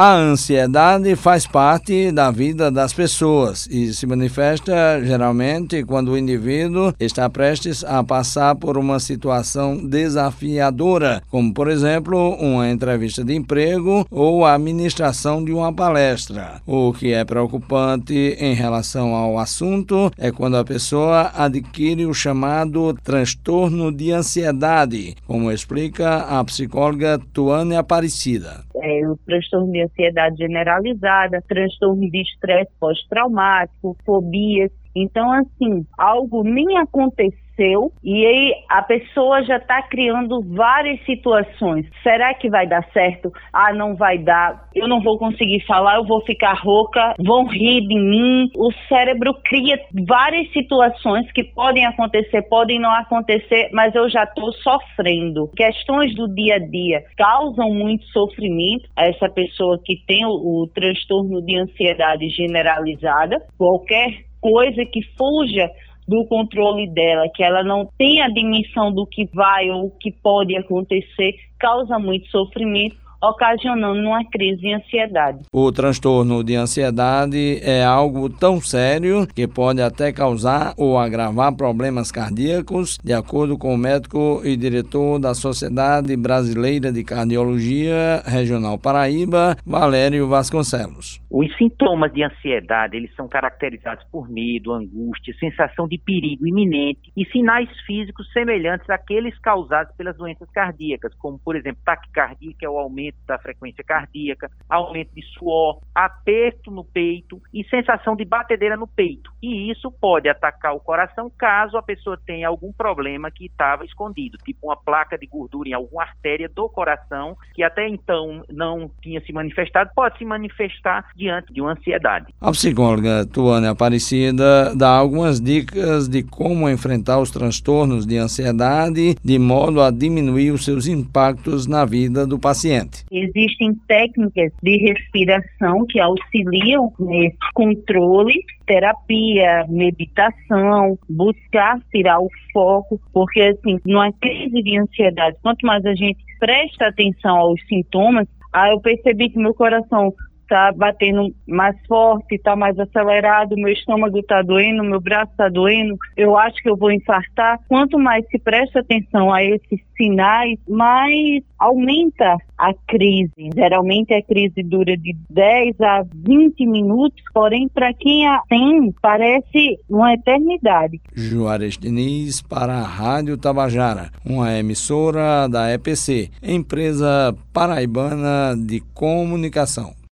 A ansiedade faz parte da vida das pessoas e se manifesta geralmente quando o indivíduo está prestes a passar por uma situação desafiadora, como por exemplo uma entrevista de emprego ou a administração de uma palestra. O que é preocupante em relação ao assunto é quando a pessoa adquire o chamado transtorno de ansiedade, como explica a psicóloga Tuane Aparecida é, o transtorno de ansiedade generalizada, transtorno de estresse pós-traumático, fobias. Então, assim, algo nem aconteceu e aí a pessoa já está criando várias situações. Será que vai dar certo? Ah, não vai dar. Eu não vou conseguir falar, eu vou ficar rouca, vão rir de mim. O cérebro cria várias situações que podem acontecer, podem não acontecer, mas eu já estou sofrendo. Questões do dia a dia causam muito sofrimento a essa pessoa que tem o, o transtorno de ansiedade generalizada. Qualquer coisa que fuja do controle dela, que ela não tem a dimensão do que vai ou o que pode acontecer, causa muito sofrimento ocasionando uma crise de ansiedade. O transtorno de ansiedade é algo tão sério que pode até causar ou agravar problemas cardíacos, de acordo com o médico e diretor da Sociedade Brasileira de Cardiologia Regional Paraíba, Valério Vasconcelos. Os sintomas de ansiedade, eles são caracterizados por medo, angústia, sensação de perigo iminente e sinais físicos semelhantes àqueles causados pelas doenças cardíacas, como, por exemplo, taquicardia, que é o aumento aumento da frequência cardíaca, aumento de suor, aperto no peito e sensação de batedeira no peito. E isso pode atacar o coração caso a pessoa tenha algum problema que estava escondido, tipo uma placa de gordura em alguma artéria do coração que até então não tinha se manifestado, pode se manifestar diante de uma ansiedade. A psicóloga Tuane Aparecida dá algumas dicas de como enfrentar os transtornos de ansiedade de modo a diminuir os seus impactos na vida do paciente. Existem técnicas de respiração que auxiliam nesse controle, terapia, meditação, buscar tirar o foco, porque assim, numa crise de ansiedade, quanto mais a gente presta atenção aos sintomas, aí eu percebi que meu coração tá batendo mais forte, tá mais acelerado, meu estômago tá doendo, meu braço tá doendo, eu acho que eu vou infartar. Quanto mais se presta atenção a esses sinais, mais aumenta a crise. Geralmente a crise dura de 10 a 20 minutos, porém para quem a tem parece uma eternidade. Juarez Diniz para a Rádio Tabajara, uma emissora da EPC, empresa paraibana de comunicação.